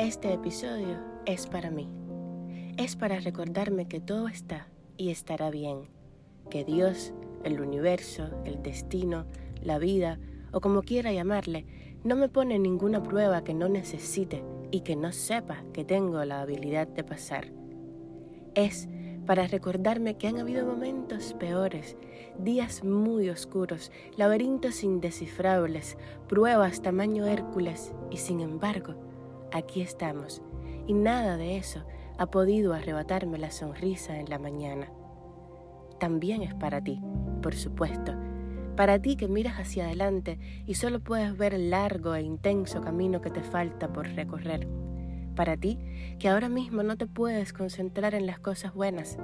Este episodio es para mí. Es para recordarme que todo está y estará bien. Que Dios, el universo, el destino, la vida, o como quiera llamarle, no me pone ninguna prueba que no necesite y que no sepa que tengo la habilidad de pasar. Es para recordarme que han habido momentos peores, días muy oscuros, laberintos indescifrables, pruebas tamaño Hércules, y sin embargo, aquí estamos, y nada de eso ha podido arrebatarme la sonrisa en la mañana. También es para ti, por supuesto, para ti que miras hacia adelante y solo puedes ver el largo e intenso camino que te falta por recorrer. Para ti que ahora mismo no te puedes concentrar en las cosas buenas.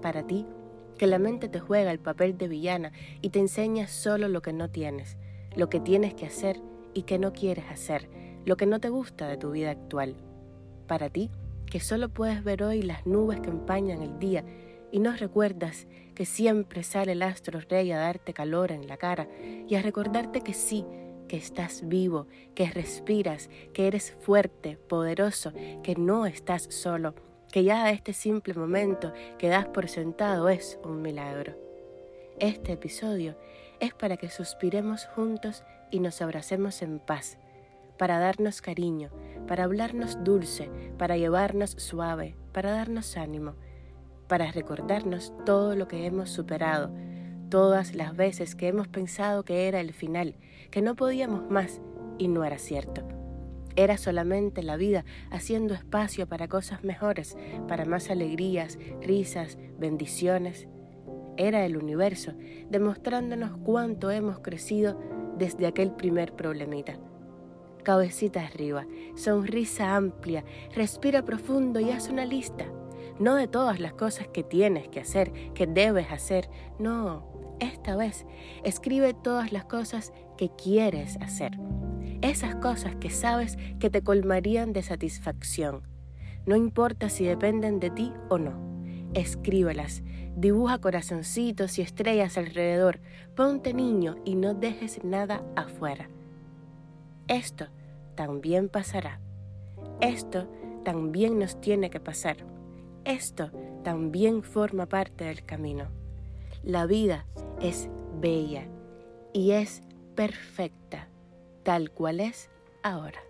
Para ti que la mente te juega el papel de villana y te enseña solo lo que no tienes, lo que tienes que hacer y que no quieres hacer, lo que no te gusta de tu vida actual. Para ti que solo puedes ver hoy las nubes que empañan el día y no recuerdas que siempre sale el astro rey a darte calor en la cara y a recordarte que sí, que estás vivo, que respiras, que eres fuerte, poderoso, que no estás solo, que ya este simple momento que das por sentado es un milagro. Este episodio es para que suspiremos juntos y nos abracemos en paz, para darnos cariño, para hablarnos dulce, para llevarnos suave, para darnos ánimo para recordarnos todo lo que hemos superado, todas las veces que hemos pensado que era el final, que no podíamos más y no era cierto. Era solamente la vida haciendo espacio para cosas mejores, para más alegrías, risas, bendiciones. Era el universo demostrándonos cuánto hemos crecido desde aquel primer problemita. Cabecita arriba, sonrisa amplia, respira profundo y haz una lista. No de todas las cosas que tienes que hacer, que debes hacer, no, esta vez escribe todas las cosas que quieres hacer, esas cosas que sabes que te colmarían de satisfacción. No importa si dependen de ti o no, escríbelas, dibuja corazoncitos y estrellas alrededor, ponte niño y no dejes nada afuera. Esto también pasará. Esto también nos tiene que pasar. Esto también forma parte del camino. La vida es bella y es perfecta, tal cual es ahora.